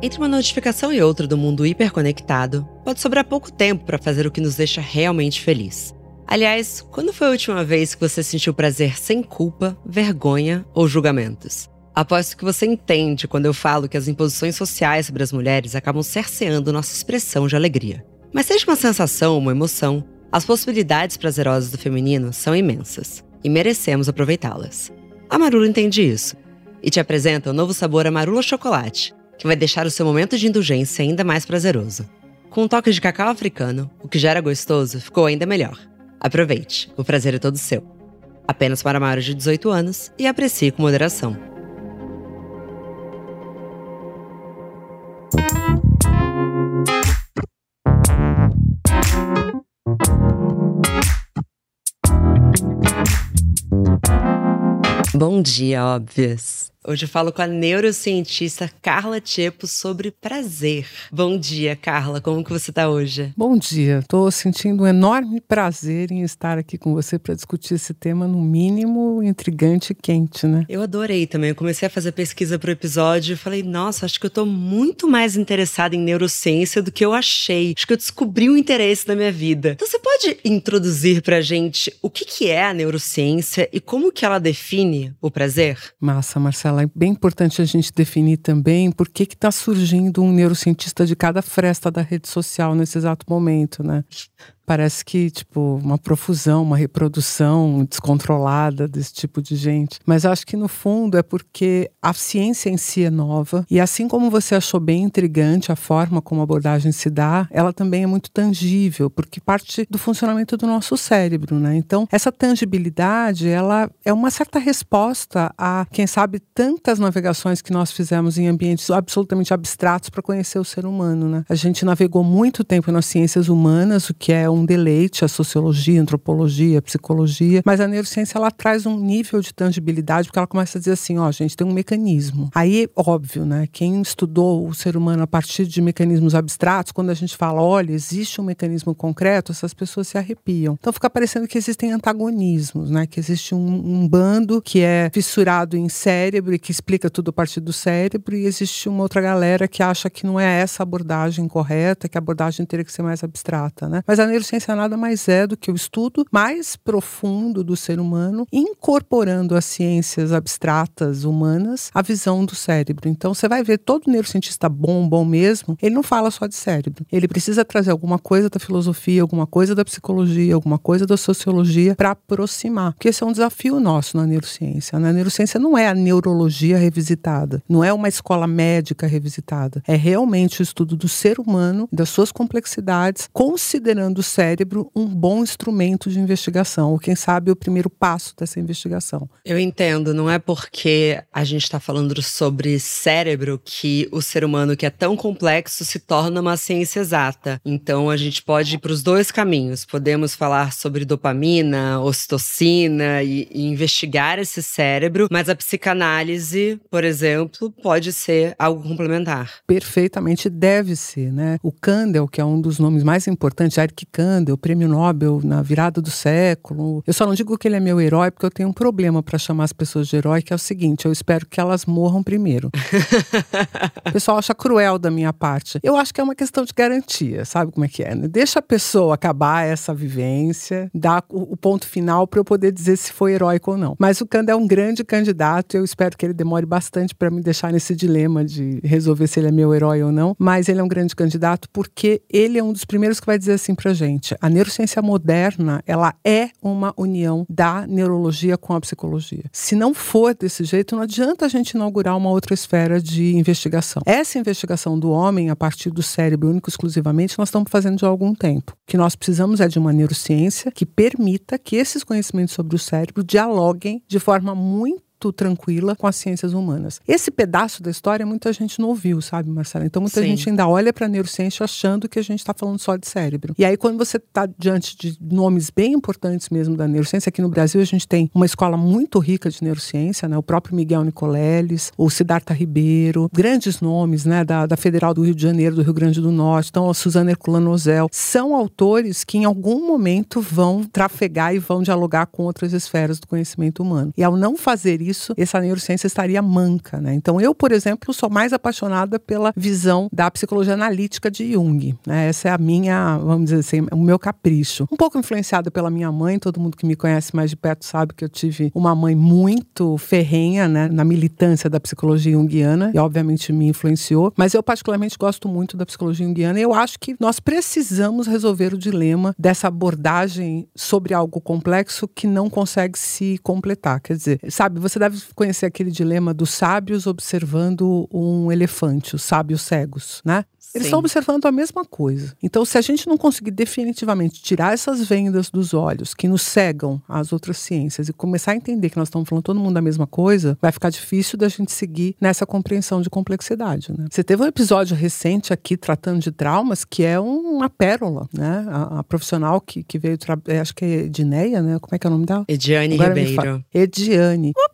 Entre uma notificação e outra do mundo hiperconectado, pode sobrar pouco tempo para fazer o que nos deixa realmente feliz. Aliás, quando foi a última vez que você sentiu prazer sem culpa, vergonha ou julgamentos? Aposto que você entende quando eu falo que as imposições sociais sobre as mulheres acabam cerceando nossa expressão de alegria. Mas seja uma sensação ou uma emoção, as possibilidades prazerosas do feminino são imensas e merecemos aproveitá-las. A Marula entende isso e te apresenta o novo sabor Amarula Chocolate, que vai deixar o seu momento de indulgência ainda mais prazeroso. Com um toque de cacau africano, o que já era gostoso ficou ainda melhor. Aproveite, o prazer é todo seu. Apenas para maiores de 18 anos e aprecie com moderação. Bom dia, óbvias! Hoje eu falo com a neurocientista Carla Tiepo sobre prazer. Bom dia, Carla. Como que você está hoje? Bom dia. Estou sentindo um enorme prazer em estar aqui com você para discutir esse tema, no mínimo, intrigante e quente, né? Eu adorei também. Eu comecei a fazer pesquisa para o episódio e falei, nossa, acho que eu estou muito mais interessada em neurociência do que eu achei. Acho que eu descobri um interesse na minha vida. Então você pode introduzir para a gente o que, que é a neurociência e como que ela define o prazer? Massa, Marcela é bem importante a gente definir também por que está surgindo um neurocientista de cada fresta da rede social nesse exato momento, né? Parece que, tipo, uma profusão, uma reprodução descontrolada desse tipo de gente. Mas acho que, no fundo, é porque a ciência em si é nova. E assim como você achou bem intrigante a forma como a abordagem se dá, ela também é muito tangível, porque parte do funcionamento do nosso cérebro, né? Então, essa tangibilidade, ela é uma certa resposta a, quem sabe, tantas navegações que nós fizemos em ambientes absolutamente abstratos para conhecer o ser humano, né? A gente navegou muito tempo nas ciências humanas, o que é um um deleite a sociologia, a antropologia, a psicologia, mas a neurociência ela traz um nível de tangibilidade porque ela começa a dizer assim, ó, gente, tem um mecanismo. Aí, óbvio, né, quem estudou o ser humano a partir de mecanismos abstratos, quando a gente fala, olha, existe um mecanismo concreto, essas pessoas se arrepiam. Então fica parecendo que existem antagonismos, né, que existe um, um bando que é fissurado em cérebro e que explica tudo a partir do cérebro e existe uma outra galera que acha que não é essa abordagem correta, que a abordagem teria que ser mais abstrata, né? Mas a neurociência neurociência nada mais é do que o estudo mais profundo do ser humano, incorporando as ciências abstratas humanas à visão do cérebro. Então você vai ver todo neurocientista bom, bom mesmo, ele não fala só de cérebro. Ele precisa trazer alguma coisa da filosofia, alguma coisa da psicologia, alguma coisa da sociologia para aproximar. Porque esse é um desafio nosso na neurociência. Né? A neurociência não é a neurologia revisitada, não é uma escola médica revisitada. É realmente o estudo do ser humano, das suas complexidades, considerando o cérebro um bom instrumento de investigação, ou quem sabe o primeiro passo dessa investigação. Eu entendo, não é porque a gente está falando sobre cérebro que o ser humano, que é tão complexo, se torna uma ciência exata. Então a gente pode ir para os dois caminhos. Podemos falar sobre dopamina, ocitocina e, e investigar esse cérebro, mas a psicanálise, por exemplo, pode ser algo complementar. Perfeitamente deve ser, né? O Kandel, que é um dos nomes mais importantes, Eric Kandel, o prêmio Nobel na virada do século. Eu só não digo que ele é meu herói porque eu tenho um problema para chamar as pessoas de herói, que é o seguinte: eu espero que elas morram primeiro. o pessoal acha cruel da minha parte. Eu acho que é uma questão de garantia, sabe como é que é? Né? Deixa a pessoa acabar essa vivência, dar o, o ponto final para eu poder dizer se foi heróico ou não. Mas o Kanda é um grande candidato, eu espero que ele demore bastante para me deixar nesse dilema de resolver se ele é meu herói ou não. Mas ele é um grande candidato porque ele é um dos primeiros que vai dizer assim pra gente gente, a neurociência moderna, ela é uma união da neurologia com a psicologia. Se não for desse jeito, não adianta a gente inaugurar uma outra esfera de investigação. Essa investigação do homem a partir do cérebro único exclusivamente, nós estamos fazendo de algum tempo. O que nós precisamos é de uma neurociência que permita que esses conhecimentos sobre o cérebro dialoguem de forma muito muito tranquila com as ciências humanas. Esse pedaço da história muita gente não ouviu, sabe, Marcela? Então muita Sim. gente ainda olha para a neurociência achando que a gente está falando só de cérebro. E aí quando você está diante de nomes bem importantes mesmo da neurociência, aqui no Brasil a gente tem uma escola muito rica de neurociência, né? O próprio Miguel Nicoleles, o Siddhartha Ribeiro, grandes nomes, né? Da, da Federal do Rio de Janeiro, do Rio Grande do Norte, então a Suzana Herculano Ozel, são autores que em algum momento vão trafegar e vão dialogar com outras esferas do conhecimento humano. E ao não fazer isso, essa neurociência estaria manca, né? Então eu, por exemplo, sou mais apaixonada pela visão da psicologia analítica de Jung, né? Essa é a minha, vamos dizer assim, o meu capricho. Um pouco influenciada pela minha mãe, todo mundo que me conhece mais de perto sabe que eu tive uma mãe muito ferrenha, né, na militância da psicologia junguiana e obviamente me influenciou, mas eu particularmente gosto muito da psicologia junguiana e eu acho que nós precisamos resolver o dilema dessa abordagem sobre algo complexo que não consegue se completar. Quer dizer, sabe, você deve conhecer aquele dilema dos sábios observando um elefante, os sábios cegos, né? Eles estão observando a mesma coisa. Então, se a gente não conseguir definitivamente tirar essas vendas dos olhos que nos cegam às outras ciências e começar a entender que nós estamos falando todo mundo da mesma coisa, vai ficar difícil da gente seguir nessa compreensão de complexidade. Né? Você teve um episódio recente aqui tratando de traumas que é uma pérola, né? A, a profissional que, que veio, é, acho que é Edneia, né? Como é que é o nome dela? Ediane Agora Ribeiro. Ediane. Uma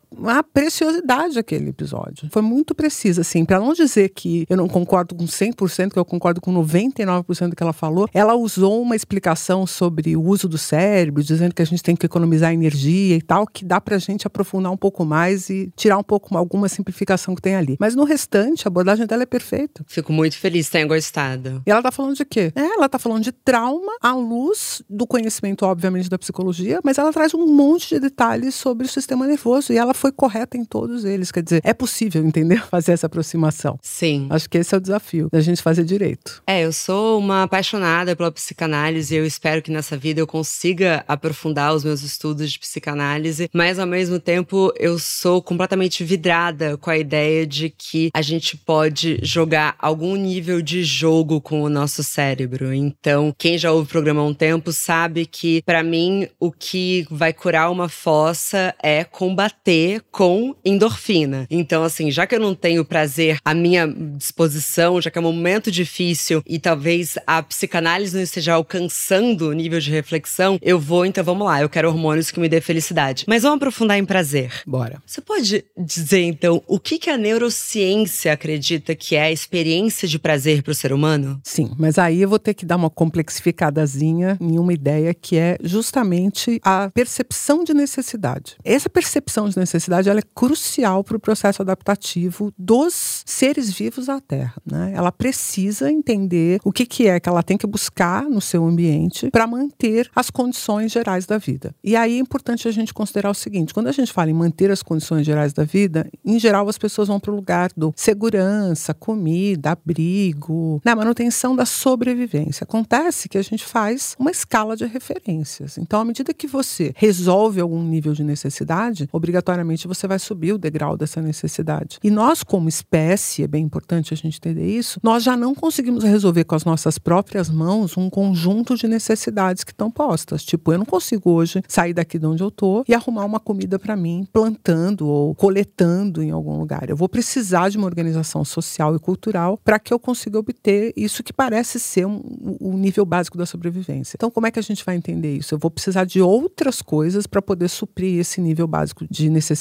preciosidade aquele episódio. Foi muito preciso, assim, para não dizer que eu não concordo com 100% 100%, que eu concordo com 99% do que ela falou, ela usou uma explicação sobre o uso do cérebro, dizendo que a gente tem que economizar energia e tal, que dá pra gente aprofundar um pouco mais e tirar um pouco alguma simplificação que tem ali. Mas no restante, a abordagem dela é perfeita. Fico muito feliz tenha gostado. E ela tá falando de quê? É, ela tá falando de trauma à luz do conhecimento, obviamente, da psicologia, mas ela traz um monte de detalhes sobre o sistema nervoso e ela foi correta em todos eles. Quer dizer, é possível, entender? Fazer essa aproximação. Sim. Acho que esse é o desafio, da gente fazer fazer direito. É, eu sou uma apaixonada pela psicanálise e eu espero que nessa vida eu consiga aprofundar os meus estudos de psicanálise, mas ao mesmo tempo eu sou completamente vidrada com a ideia de que a gente pode jogar algum nível de jogo com o nosso cérebro. Então, quem já ouve o programa há um tempo sabe que, para mim, o que vai curar uma fossa é combater com endorfina. Então, assim, já que eu não tenho prazer à minha disposição, já que é um momento difícil e talvez a psicanálise não esteja alcançando o nível de reflexão, eu vou, então vamos lá, eu quero hormônios que me dê felicidade. Mas vamos aprofundar em prazer. Bora. Você pode dizer, então, o que, que a neurociência acredita que é a experiência de prazer para o ser humano? Sim, mas aí eu vou ter que dar uma complexificadazinha em uma ideia que é justamente a percepção de necessidade. Essa percepção de necessidade ela é crucial para o processo adaptativo dos seres vivos à Terra. Né? Ela precisa entender o que, que é que ela tem que buscar no seu ambiente para manter as condições gerais da vida. E aí é importante a gente considerar o seguinte: quando a gente fala em manter as condições gerais da vida, em geral as pessoas vão para o lugar do segurança, comida, abrigo, na manutenção da sobrevivência. Acontece que a gente faz uma escala de referências. Então, à medida que você resolve algum nível de necessidade, obrigatoriamente você vai subir o degrau dessa necessidade. E nós, como espécie, é bem importante a gente entender isso, nós já não conseguimos resolver com as nossas próprias mãos um conjunto de necessidades que estão postas. Tipo, eu não consigo hoje sair daqui de onde eu tô e arrumar uma comida para mim plantando ou coletando em algum lugar. Eu vou precisar de uma organização social e cultural para que eu consiga obter isso que parece ser um, o nível básico da sobrevivência. Então, como é que a gente vai entender isso? Eu vou precisar de outras coisas para poder suprir esse nível básico de necessidade.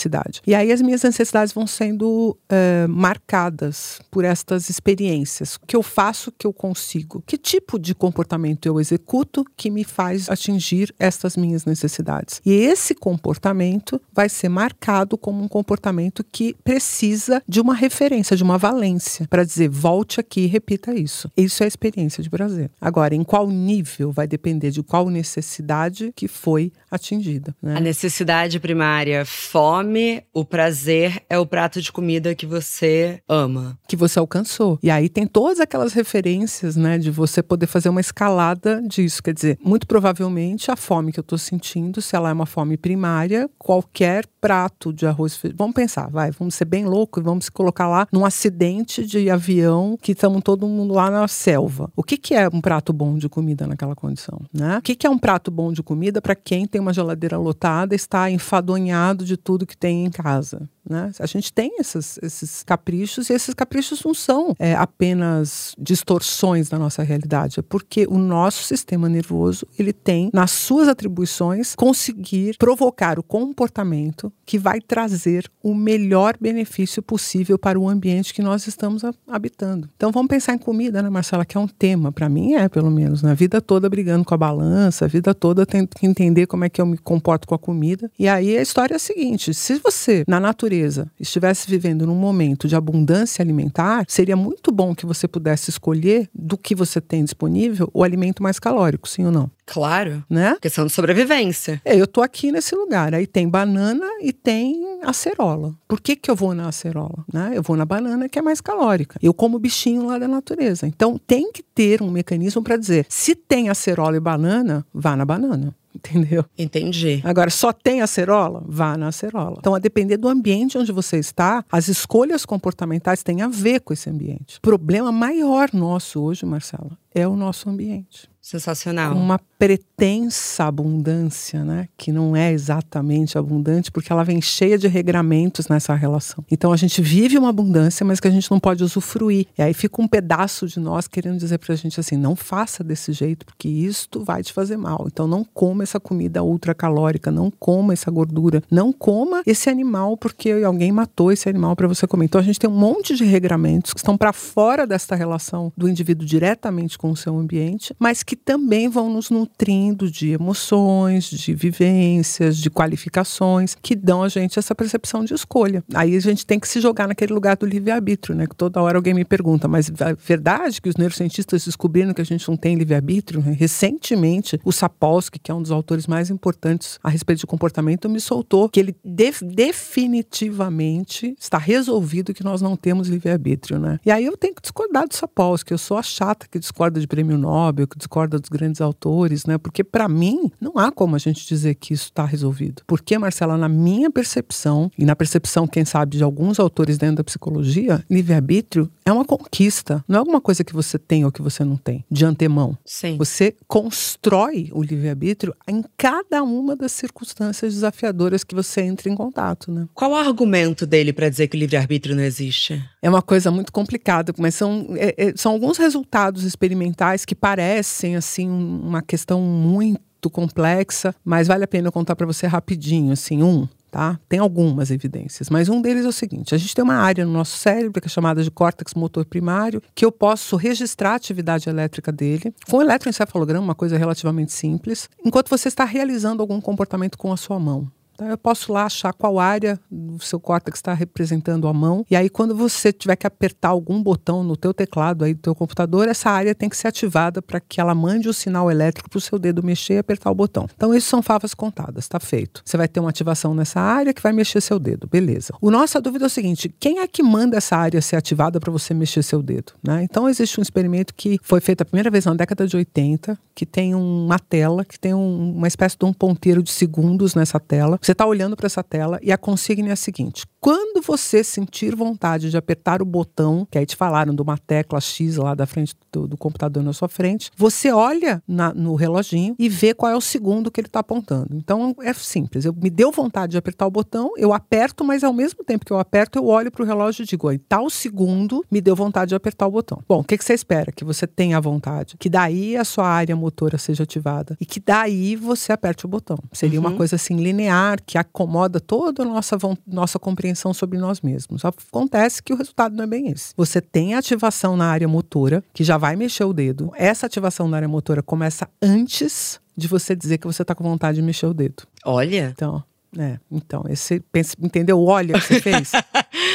E aí as minhas necessidades vão sendo é, marcadas por estas experiências. O que eu faço, que eu consigo? Que tipo de comportamento eu executo que me faz atingir estas minhas necessidades? E esse comportamento vai ser marcado como um comportamento que precisa de uma referência, de uma valência, para dizer volte aqui e repita isso. Isso é a experiência de prazer. Agora, em qual nível vai depender de qual necessidade que foi atingida. Né? A necessidade primária, fome, o prazer é o prato de comida que você ama. Que você alcançou. E aí tem todas aquelas referências, né, de você poder fazer uma escalada disso. Quer dizer, muito provavelmente a fome que eu estou sentindo, se ela é uma fome primária, qualquer prato de arroz. Vamos pensar, vai, vamos ser bem louco e vamos se colocar lá num acidente de avião que estamos todo mundo lá na selva. O que, que é um prato bom de comida naquela condição, né? O que, que é um prato bom de comida para quem tem uma geladeira lotada, está enfadonhado de tudo que tem em casa. Né? A gente tem esses, esses caprichos e esses caprichos não são é, apenas distorções da nossa realidade, é porque o nosso sistema nervoso ele tem nas suas atribuições conseguir provocar o comportamento que vai trazer o melhor benefício possível para o ambiente que nós estamos habitando. Então vamos pensar em comida, né, Marcela, que é um tema para mim é pelo menos na né? vida toda brigando com a balança, a vida toda tendo que entender como é que eu me comporto com a comida. E aí a história é a seguinte: se você, na natureza, estivesse vivendo num momento de abundância alimentar, seria muito bom que você pudesse escolher do que você tem disponível o alimento mais calórico, sim ou não? Claro. Né? Questão de sobrevivência. É, eu tô aqui nesse lugar. Aí tem banana e tem acerola. Por que, que eu vou na acerola? Né? Eu vou na banana, que é mais calórica. Eu como bichinho lá da natureza. Então tem que ter um mecanismo para dizer: se tem acerola e banana, vá na banana. Entendeu? Entendi. Agora, só tem acerola? Vá na acerola. Então, a depender do ambiente onde você está, as escolhas comportamentais têm a ver com esse ambiente. O problema maior nosso hoje, Marcela, é o nosso ambiente. Sensacional. Uma pretensa abundância, né? Que não é exatamente abundante, porque ela vem cheia de regramentos nessa relação. Então a gente vive uma abundância, mas que a gente não pode usufruir. E aí fica um pedaço de nós querendo dizer pra gente assim: não faça desse jeito, porque isto vai te fazer mal. Então não coma essa comida ultracalórica, não coma essa gordura, não coma esse animal, porque alguém matou esse animal para você comer. Então a gente tem um monte de regramentos que estão para fora desta relação do indivíduo diretamente com o seu ambiente, mas que também vão nos nutrindo de emoções, de vivências, de qualificações, que dão a gente essa percepção de escolha. Aí a gente tem que se jogar naquele lugar do livre-arbítrio, né? Que toda hora alguém me pergunta, mas é verdade que os neurocientistas descobriram que a gente não tem livre-arbítrio? Recentemente, o Sapolsky, que é um dos autores mais importantes a respeito de comportamento, me soltou que ele def definitivamente está resolvido que nós não temos livre-arbítrio, né? E aí eu tenho que discordar do Sapolsky, eu sou a chata que discorda de prêmio Nobel, que discorda dos grandes autores, né? Porque para mim não há como a gente dizer que isso está resolvido. Porque, Marcela, na minha percepção e na percepção, quem sabe, de alguns autores dentro da psicologia, livre-arbítrio é uma conquista. Não é alguma coisa que você tem ou que você não tem, de antemão. Sim. Você constrói o livre-arbítrio em cada uma das circunstâncias desafiadoras que você entra em contato, né? Qual o argumento dele para dizer que o livre-arbítrio não existe? É uma coisa muito complicada, mas são, é, é, são alguns resultados experimentais que parecem assim uma questão muito complexa, mas vale a pena eu contar para você rapidinho, assim, um. Tá? Tem algumas evidências, mas um deles é o seguinte: a gente tem uma área no nosso cérebro que é chamada de córtex motor primário, que eu posso registrar a atividade elétrica dele com eletroencefalograma, uma coisa relativamente simples, enquanto você está realizando algum comportamento com a sua mão. Então, eu posso lá achar qual área do seu córtex está representando a mão. E aí, quando você tiver que apertar algum botão no teu teclado aí do teu computador, essa área tem que ser ativada para que ela mande o sinal elétrico para o seu dedo mexer e apertar o botão. Então, isso são favas contadas, está feito. Você vai ter uma ativação nessa área que vai mexer seu dedo, beleza. O nossa dúvida é o seguinte: quem é que manda essa área ser ativada para você mexer seu dedo? Né? Então, existe um experimento que foi feito a primeira vez na década de 80, que tem uma tela, que tem um, uma espécie de um ponteiro de segundos nessa tela. Você está olhando para essa tela e a consigna é a seguinte: quando você sentir vontade de apertar o botão, que aí te falaram de uma tecla X lá da frente do, do computador na sua frente, você olha na, no reloginho e vê qual é o segundo que ele está apontando. Então é simples. Eu me deu vontade de apertar o botão, eu aperto, mas ao mesmo tempo que eu aperto, eu olho para o relógio e digo: em tal segundo me deu vontade de apertar o botão. Bom, o que, que você espera? Que você tenha vontade, que daí a sua área motora seja ativada e que daí você aperte o botão. Seria uhum. uma coisa assim linear que acomoda toda a nossa, nossa compreensão sobre nós mesmos. Acontece que o resultado não é bem esse. Você tem ativação na área motora, que já vai mexer o dedo. Essa ativação na área motora começa antes de você dizer que você está com vontade de mexer o dedo. Olha. Então, é, então, esse, entendeu? Olha o que você fez.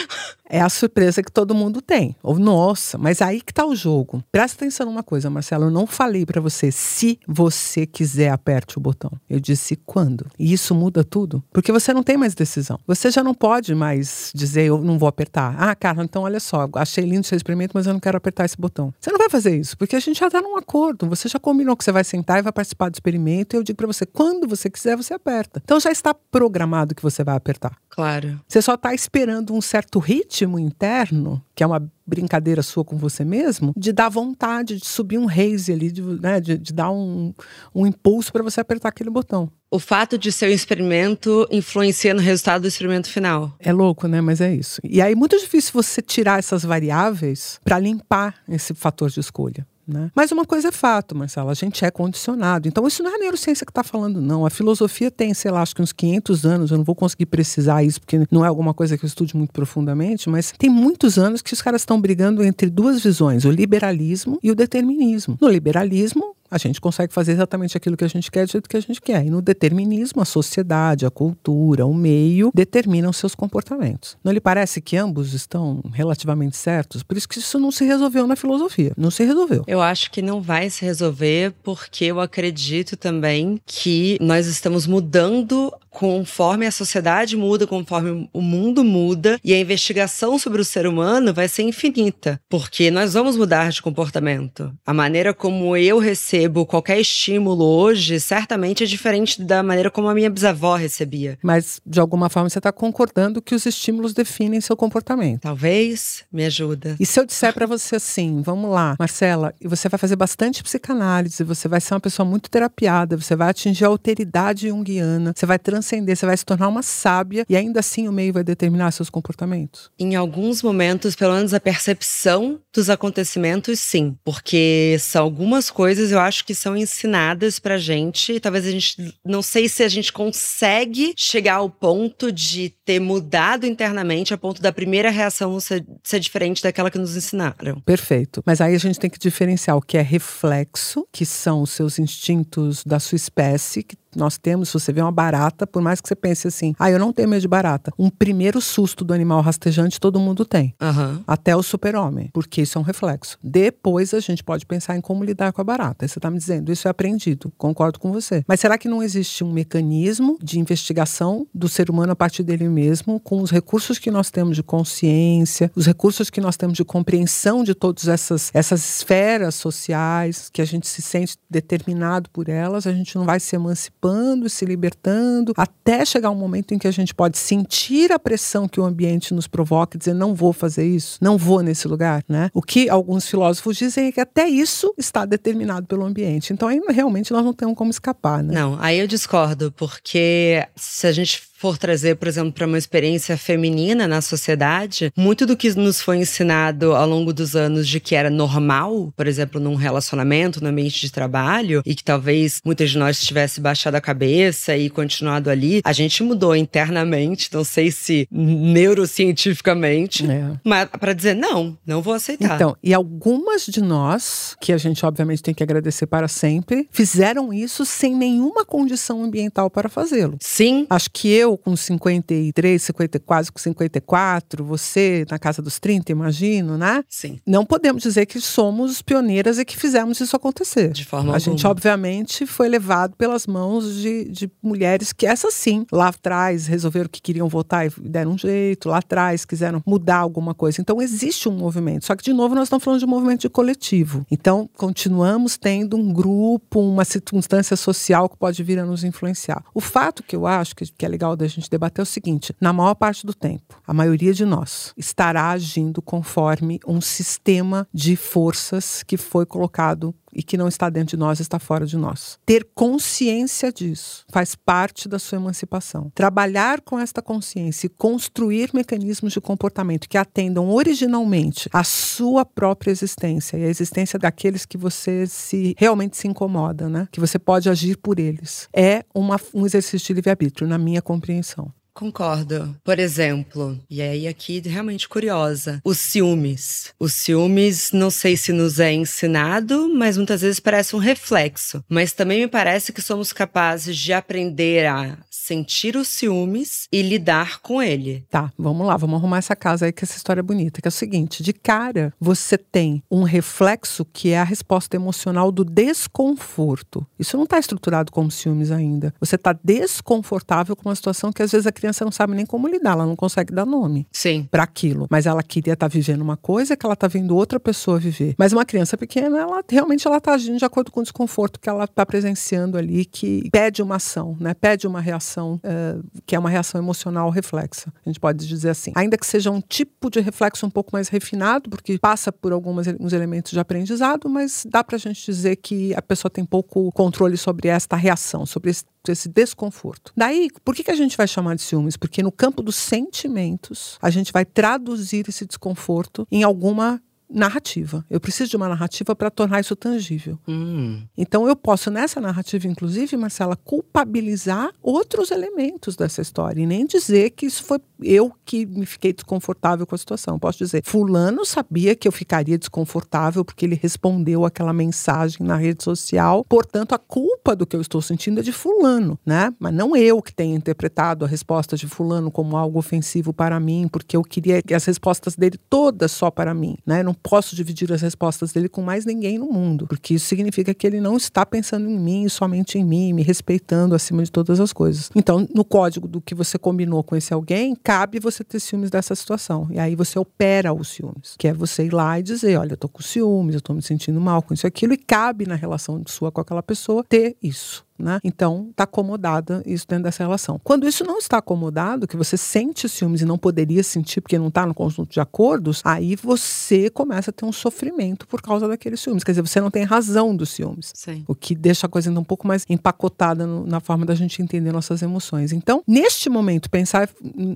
é a surpresa que todo mundo tem. Ou, nossa, mas aí que tá o jogo. Presta atenção numa coisa, Marcelo. Eu não falei para você se você quiser aperte o botão. Eu disse quando. E isso muda tudo. Porque você não tem mais decisão. Você já não pode mais dizer eu não vou apertar. Ah, cara, então olha só, achei lindo o seu experimento, mas eu não quero apertar esse botão. Você não vai fazer isso, porque a gente já tá num acordo. Você já combinou que você vai sentar e vai participar do experimento. E eu digo para você, quando você quiser, você aperta. Então já está programado que você vai apertar. Claro. Você só está esperando um certo ritmo interno, que é uma brincadeira sua com você mesmo, de dar vontade, de subir um raise ali, de, né, de, de dar um, um impulso para você apertar aquele botão. O fato de ser um experimento influencia no resultado do experimento final. É louco, né? Mas é isso. E aí, muito difícil você tirar essas variáveis para limpar esse fator de escolha. Né? Mas uma coisa é fato, Marcelo, a gente é condicionado. Então, isso não é a neurociência que está falando, não. A filosofia tem, sei lá, acho que uns 500 anos, eu não vou conseguir precisar isso, porque não é alguma coisa que eu estude muito profundamente, mas tem muitos anos que os caras estão brigando entre duas visões, o liberalismo e o determinismo. No liberalismo, a gente consegue fazer exatamente aquilo que a gente quer do jeito que a gente quer. E no determinismo, a sociedade, a cultura, o meio determinam seus comportamentos. Não lhe parece que ambos estão relativamente certos? Por isso que isso não se resolveu na filosofia. Não se resolveu. Eu acho que não vai se resolver porque eu acredito também que nós estamos mudando conforme a sociedade muda, conforme o mundo muda, e a investigação sobre o ser humano vai ser infinita, porque nós vamos mudar de comportamento. A maneira como eu recebo qualquer estímulo hoje certamente é diferente da maneira como a minha bisavó recebia. Mas, de alguma forma, você está concordando que os estímulos definem seu comportamento. Talvez me ajuda. E se eu disser para você assim, vamos lá, Marcela, e você vai fazer bastante psicanálise, você vai ser uma pessoa muito terapiada, você vai atingir a alteridade junguiana, você vai transcender, você vai se tornar uma sábia e ainda assim o meio vai determinar seus comportamentos? Em alguns momentos, pelo menos a percepção dos acontecimentos, sim. Porque são algumas coisas eu acho que são ensinadas pra gente. Talvez a gente. Não sei se a gente consegue chegar ao ponto de ter mudado internamente a ponto da primeira reação ser, ser diferente daquela que nos ensinaram. Perfeito. Mas aí a gente tem que diferenciar o que é reflexo, que são os seus instintos da sua espécie, que nós temos, se você vê uma barata, por mais que você pense assim, ah, eu não tenho medo de barata. Um primeiro susto do animal rastejante todo mundo tem. Uhum. Até o super-homem, porque isso é um reflexo. Depois a gente pode pensar em como lidar com a barata. Você está me dizendo, isso é aprendido, concordo com você. Mas será que não existe um mecanismo de investigação do ser humano a partir dele mesmo, com os recursos que nós temos de consciência, os recursos que nós temos de compreensão de todas essas, essas esferas sociais, que a gente se sente determinado por elas, a gente não vai se emancipar emancipando, se libertando, até chegar um momento em que a gente pode sentir a pressão que o ambiente nos provoca e dizer não vou fazer isso, não vou nesse lugar, né? O que alguns filósofos dizem é que até isso está determinado pelo ambiente. Então aí realmente nós não temos como escapar, né? Não, aí eu discordo, porque se a gente for trazer, por exemplo, para uma experiência feminina na sociedade, muito do que nos foi ensinado ao longo dos anos de que era normal, por exemplo, num relacionamento, no ambiente de trabalho, e que talvez muitas de nós tivesse baixado a cabeça e continuado ali, a gente mudou internamente, não sei se neurocientificamente, é. mas para dizer não, não vou aceitar. Então, e algumas de nós, que a gente obviamente tem que agradecer para sempre, fizeram isso sem nenhuma condição ambiental para fazê-lo. Sim. Acho que eu eu com 53, 50, quase com 54, você na casa dos 30, imagino, né? Sim. Não podemos dizer que somos pioneiras e que fizemos isso acontecer. De forma A alguma. gente, obviamente, foi levado pelas mãos de, de mulheres que, essas sim, lá atrás resolveram que queriam votar e deram um jeito, lá atrás quiseram mudar alguma coisa. Então, existe um movimento. Só que, de novo, nós estamos falando de um movimento de coletivo. Então, continuamos tendo um grupo, uma circunstância social que pode vir a nos influenciar. O fato que eu acho que, que é legal da gente debater é o seguinte: na maior parte do tempo, a maioria de nós estará agindo conforme um sistema de forças que foi colocado e que não está dentro de nós, está fora de nós. Ter consciência disso faz parte da sua emancipação. Trabalhar com esta consciência e construir mecanismos de comportamento que atendam originalmente à sua própria existência e à existência daqueles que você se realmente se incomoda, né? Que você pode agir por eles. É uma, um exercício de livre-arbítrio, na minha compreensão. Concordo. Por exemplo, e aí aqui realmente curiosa, os ciúmes. Os ciúmes, não sei se nos é ensinado, mas muitas vezes parece um reflexo. Mas também me parece que somos capazes de aprender a sentir os ciúmes e lidar com ele. Tá, vamos lá, vamos arrumar essa casa aí que essa história é bonita, que é o seguinte, de cara, você tem um reflexo que é a resposta emocional do desconforto. Isso não está estruturado como ciúmes ainda. Você está desconfortável com uma situação que às vezes a criança criança não sabe nem como lidar, ela não consegue dar nome Sim. para aquilo. Mas ela queria estar tá vivendo uma coisa que ela está vendo outra pessoa viver. Mas uma criança pequena, ela realmente ela está agindo de acordo com o desconforto que ela está presenciando ali, que pede uma ação, né? Pede uma reação, uh, que é uma reação emocional reflexa. A gente pode dizer assim. Ainda que seja um tipo de reflexo um pouco mais refinado, porque passa por alguns elementos de aprendizado, mas dá para a gente dizer que a pessoa tem pouco controle sobre esta reação, sobre esse esse desconforto. Daí, por que, que a gente vai chamar de ciúmes? Porque no campo dos sentimentos, a gente vai traduzir esse desconforto em alguma narrativa. Eu preciso de uma narrativa para tornar isso tangível. Hum. Então eu posso, nessa narrativa, inclusive, Marcela, culpabilizar outros elementos dessa história. E nem dizer que isso foi eu que me fiquei desconfortável com a situação. Eu posso dizer, fulano sabia que eu ficaria desconfortável porque ele respondeu aquela mensagem na rede social. Portanto, a culpa do que eu estou sentindo é de fulano, né? Mas não eu que tenha interpretado a resposta de fulano como algo ofensivo para mim, porque eu queria as respostas dele todas só para mim, né? Não posso dividir as respostas dele com mais ninguém no mundo, porque isso significa que ele não está pensando em mim, somente em mim, me respeitando acima de todas as coisas. Então, no código do que você combinou com esse alguém, cabe você ter ciúmes dessa situação. E aí você opera os ciúmes, que é você ir lá e dizer, olha, eu tô com ciúmes, eu tô me sentindo mal com isso aquilo, e cabe na relação sua com aquela pessoa ter isso. Né? Então, está acomodada isso dentro dessa relação. Quando isso não está acomodado, que você sente ciúmes e não poderia sentir porque não está no conjunto de acordos, aí você começa a ter um sofrimento por causa daqueles ciúmes. Quer dizer, você não tem razão dos ciúmes. Sim. O que deixa a coisa ainda um pouco mais empacotada no, na forma da gente entender nossas emoções. Então, neste momento, pensar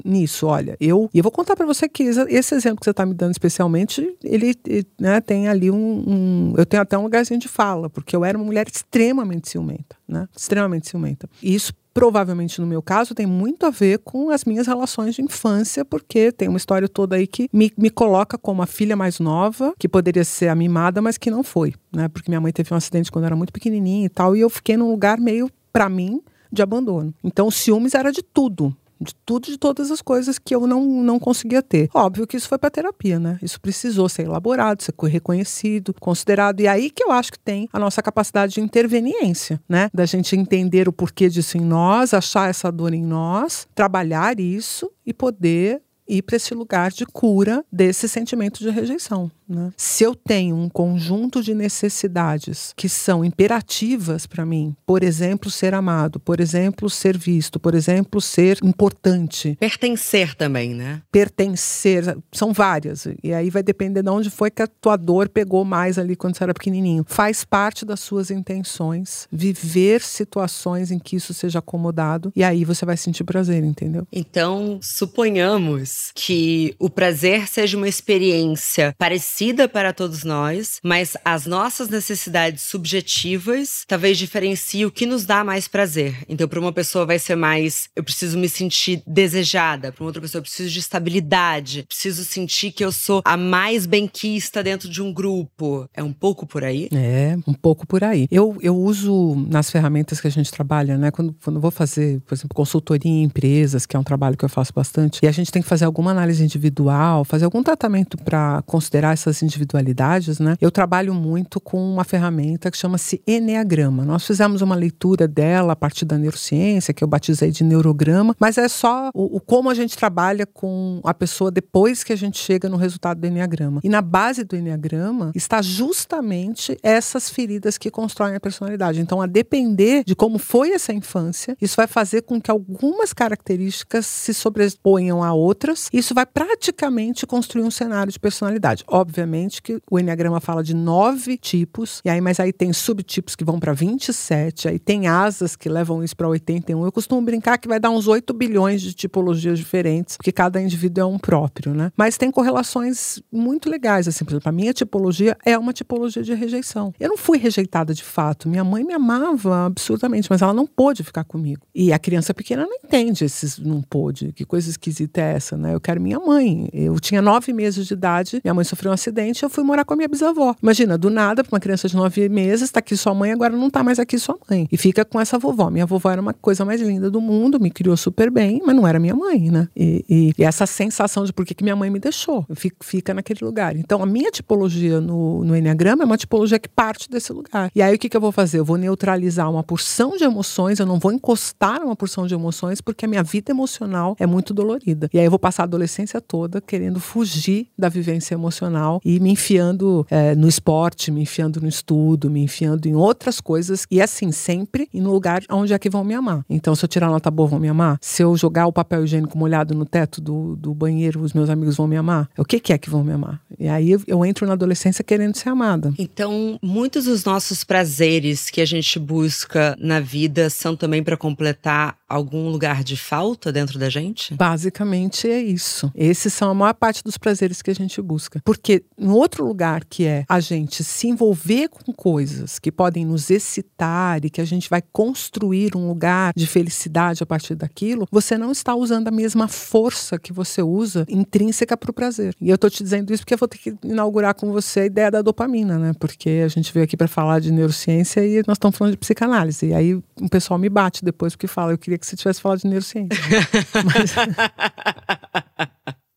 nisso, olha, eu. E eu vou contar para você que esse exemplo que você está me dando especialmente, ele né, tem ali um, um. Eu tenho até um lugarzinho de fala, porque eu era uma mulher extremamente ciumenta né? Extremamente ciumenta. E isso provavelmente no meu caso tem muito a ver com as minhas relações de infância, porque tem uma história toda aí que me, me coloca como a filha mais nova, que poderia ser a mimada, mas que não foi, né? Porque minha mãe teve um acidente quando eu era muito pequenininha e tal, e eu fiquei num lugar meio, para mim, de abandono. Então, ciúmes era de tudo de tudo, de todas as coisas que eu não, não conseguia ter. Óbvio que isso foi para terapia, né? Isso precisou ser elaborado, ser reconhecido, considerado. E aí que eu acho que tem a nossa capacidade de interveniência, né? Da gente entender o porquê disso em nós, achar essa dor em nós, trabalhar isso e poder ir para esse lugar de cura desse sentimento de rejeição. Né? Se eu tenho um conjunto de necessidades que são imperativas para mim, por exemplo, ser amado, por exemplo, ser visto, por exemplo, ser importante. Pertencer também, né? Pertencer, são várias. E aí vai depender de onde foi que a tua dor pegou mais ali quando você era pequenininho. Faz parte das suas intenções viver situações em que isso seja acomodado e aí você vai sentir prazer, entendeu? Então, suponhamos que o prazer seja uma experiência parecida para todos nós, mas as nossas necessidades subjetivas talvez diferenciem o que nos dá mais prazer. Então, para uma pessoa vai ser mais eu preciso me sentir desejada, para outra pessoa eu preciso de estabilidade, preciso sentir que eu sou a mais benquista dentro de um grupo. É um pouco por aí? É, um pouco por aí. Eu, eu uso nas ferramentas que a gente trabalha, né? Quando, quando vou fazer, por exemplo, consultoria em empresas, que é um trabalho que eu faço bastante, e a gente tem que fazer alguma análise individual, fazer algum tratamento para considerar essas individualidades, né? Eu trabalho muito com uma ferramenta que chama-se Enneagrama. Nós fizemos uma leitura dela a partir da neurociência, que eu batizei de neurograma, mas é só o, o como a gente trabalha com a pessoa depois que a gente chega no resultado do Enneagrama. E na base do Enneagrama está justamente essas feridas que constroem a personalidade. Então, a depender de como foi essa infância, isso vai fazer com que algumas características se sobreponham a outras. Isso vai praticamente construir um cenário de personalidade. Obviamente que o Enneagrama fala de nove tipos, e aí, mas aí tem subtipos que vão para 27, aí tem asas que levam isso para 81. Eu costumo brincar que vai dar uns 8 bilhões de tipologias diferentes, porque cada indivíduo é um próprio, né? Mas tem correlações muito legais, assim, por exemplo, a minha tipologia é uma tipologia de rejeição. Eu não fui rejeitada de fato. Minha mãe me amava absurdamente, mas ela não pôde ficar comigo. E a criança pequena não entende esses não pôde. Que coisa esquisita é essa, né? Eu quero minha mãe. Eu tinha nove meses de idade, minha mãe sofreu um acidente, eu fui morar com a minha bisavó. Imagina, do nada, para uma criança de nove meses, está aqui sua mãe, agora não está mais aqui sua mãe. E fica com essa vovó. Minha vovó era uma coisa mais linda do mundo, me criou super bem, mas não era minha mãe, né? E, e, e essa sensação de por que, que minha mãe me deixou, fica, fica naquele lugar. Então, a minha tipologia no, no Enneagrama é uma tipologia que parte desse lugar. E aí, o que, que eu vou fazer? Eu vou neutralizar uma porção de emoções, eu não vou encostar uma porção de emoções, porque a minha vida emocional é muito dolorida. E aí, eu vou passar a adolescência toda querendo fugir da vivência emocional e me enfiando é, no esporte, me enfiando no estudo, me enfiando em outras coisas. E assim, sempre no lugar onde é que vão me amar. Então, se eu tirar nota boa, vão me amar. Se eu jogar o papel higiênico molhado no teto do, do banheiro, os meus amigos vão me amar. O que, que é que vão me amar? E aí eu entro na adolescência querendo ser amada. Então, muitos dos nossos prazeres que a gente busca na vida são também para completar algum lugar de falta dentro da gente? Basicamente é isso. Esses são a maior parte dos prazeres que a gente busca. Porque no outro lugar que é a gente se envolver com coisas que podem nos excitar e que a gente vai construir um lugar de felicidade a partir daquilo, você não está usando a mesma força que você usa intrínseca para o prazer. E eu estou te dizendo isso porque eu vou ter que inaugurar com você a ideia da dopamina, né? Porque a gente veio aqui para falar de neurociência e nós estamos falando de psicanálise. E aí o pessoal me bate depois porque fala, eu queria que você tivesse falado de neurociência. Mas...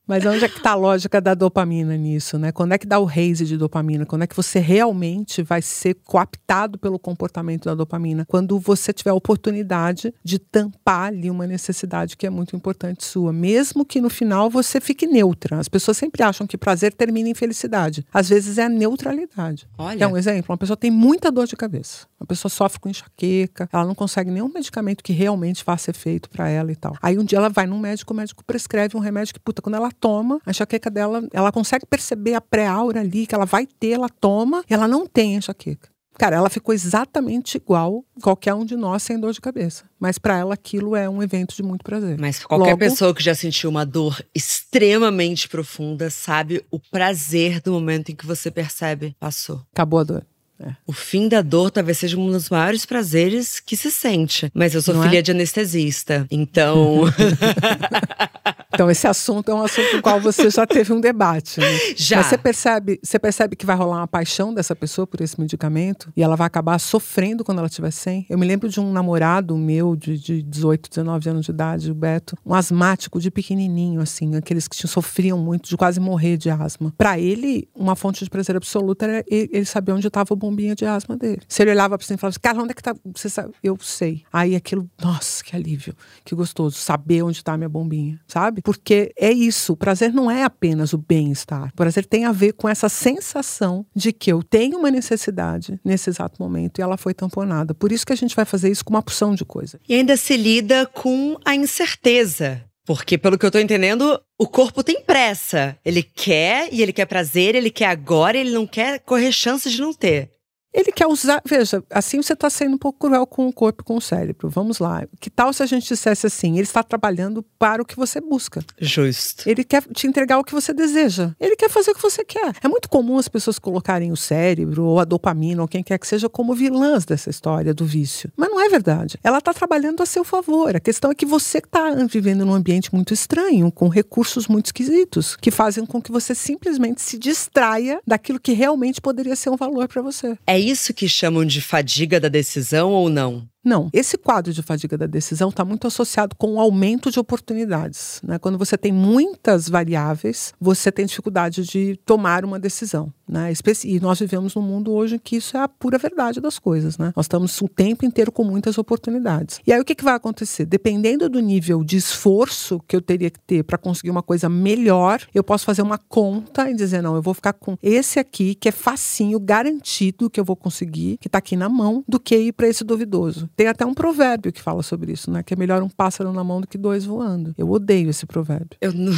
Mas onde é que está a lógica da dopamina nisso, né? Quando é que dá o raise de dopamina? Quando é que você realmente vai ser coaptado pelo comportamento da dopamina? Quando você tiver a oportunidade de tampar ali uma necessidade que é muito importante sua, mesmo que no final você fique neutra. As pessoas sempre acham que prazer termina em felicidade. Às vezes é a neutralidade. Olha. É um exemplo. Uma pessoa tem muita dor de cabeça. Uma pessoa sofre com enxaqueca, ela não consegue nenhum medicamento que realmente faça efeito para ela e tal. Aí um dia ela vai num médico, o médico prescreve um remédio que, puta, quando ela toma, a enxaqueca dela, ela consegue perceber a pré-aura ali que ela vai ter, ela toma, e ela não tem enxaqueca. Cara, ela ficou exatamente igual qualquer um de nós sem dor de cabeça. Mas para ela aquilo é um evento de muito prazer. Mas qualquer Logo, pessoa que já sentiu uma dor extremamente profunda sabe o prazer do momento em que você percebe passou. Acabou a dor. É. O fim da dor talvez seja um dos maiores prazeres que se sente. Mas eu sou Não filha é? de anestesista, então. Então, esse assunto é um assunto com o qual você já teve um debate. Né? Já. Mas você percebe, você percebe que vai rolar uma paixão dessa pessoa por esse medicamento e ela vai acabar sofrendo quando ela tiver sem. Eu me lembro de um namorado meu de, de 18, 19 anos de idade, o Beto, um asmático de pequenininho, assim, aqueles que sofriam muito, de quase morrer de asma. Para ele, uma fonte de prazer absoluta era ele, ele saber onde estava a bombinha de asma dele. Se ele olhava para você e falava assim, cara, onde é que tá? Você sabe? Eu sei. Aí aquilo, nossa, que alívio, que gostoso, saber onde está a minha bombinha, sabe? Porque é isso, o prazer não é apenas o bem-estar. O prazer tem a ver com essa sensação de que eu tenho uma necessidade nesse exato momento e ela foi tamponada. Por isso que a gente vai fazer isso com uma opção de coisa. E ainda se lida com a incerteza. Porque, pelo que eu tô entendendo, o corpo tem pressa. Ele quer e ele quer prazer, ele quer agora, ele não quer correr chances de não ter. Ele quer usar. Veja, assim você está sendo um pouco cruel com o corpo e com o cérebro. Vamos lá. Que tal se a gente dissesse assim? Ele está trabalhando para o que você busca. Justo. Ele quer te entregar o que você deseja. Ele quer fazer o que você quer. É muito comum as pessoas colocarem o cérebro ou a dopamina ou quem quer que seja como vilãs dessa história do vício. Mas não é verdade. Ela está trabalhando a seu favor. A questão é que você está vivendo num ambiente muito estranho, com recursos muito esquisitos, que fazem com que você simplesmente se distraia daquilo que realmente poderia ser um valor para você. É isso que chamam de fadiga da decisão ou não? Não, esse quadro de fadiga da decisão está muito associado com o aumento de oportunidades. Né? Quando você tem muitas variáveis, você tem dificuldade de tomar uma decisão. Né? E nós vivemos num mundo hoje em que isso é a pura verdade das coisas. Né? Nós estamos o tempo inteiro com muitas oportunidades. E aí o que, que vai acontecer? Dependendo do nível de esforço que eu teria que ter para conseguir uma coisa melhor, eu posso fazer uma conta e dizer: não, eu vou ficar com esse aqui, que é facinho, garantido que eu vou conseguir, que está aqui na mão, do que ir para esse duvidoso. Tem até um provérbio que fala sobre isso, né? Que é melhor um pássaro na mão do que dois voando. Eu odeio esse provérbio. Eu não...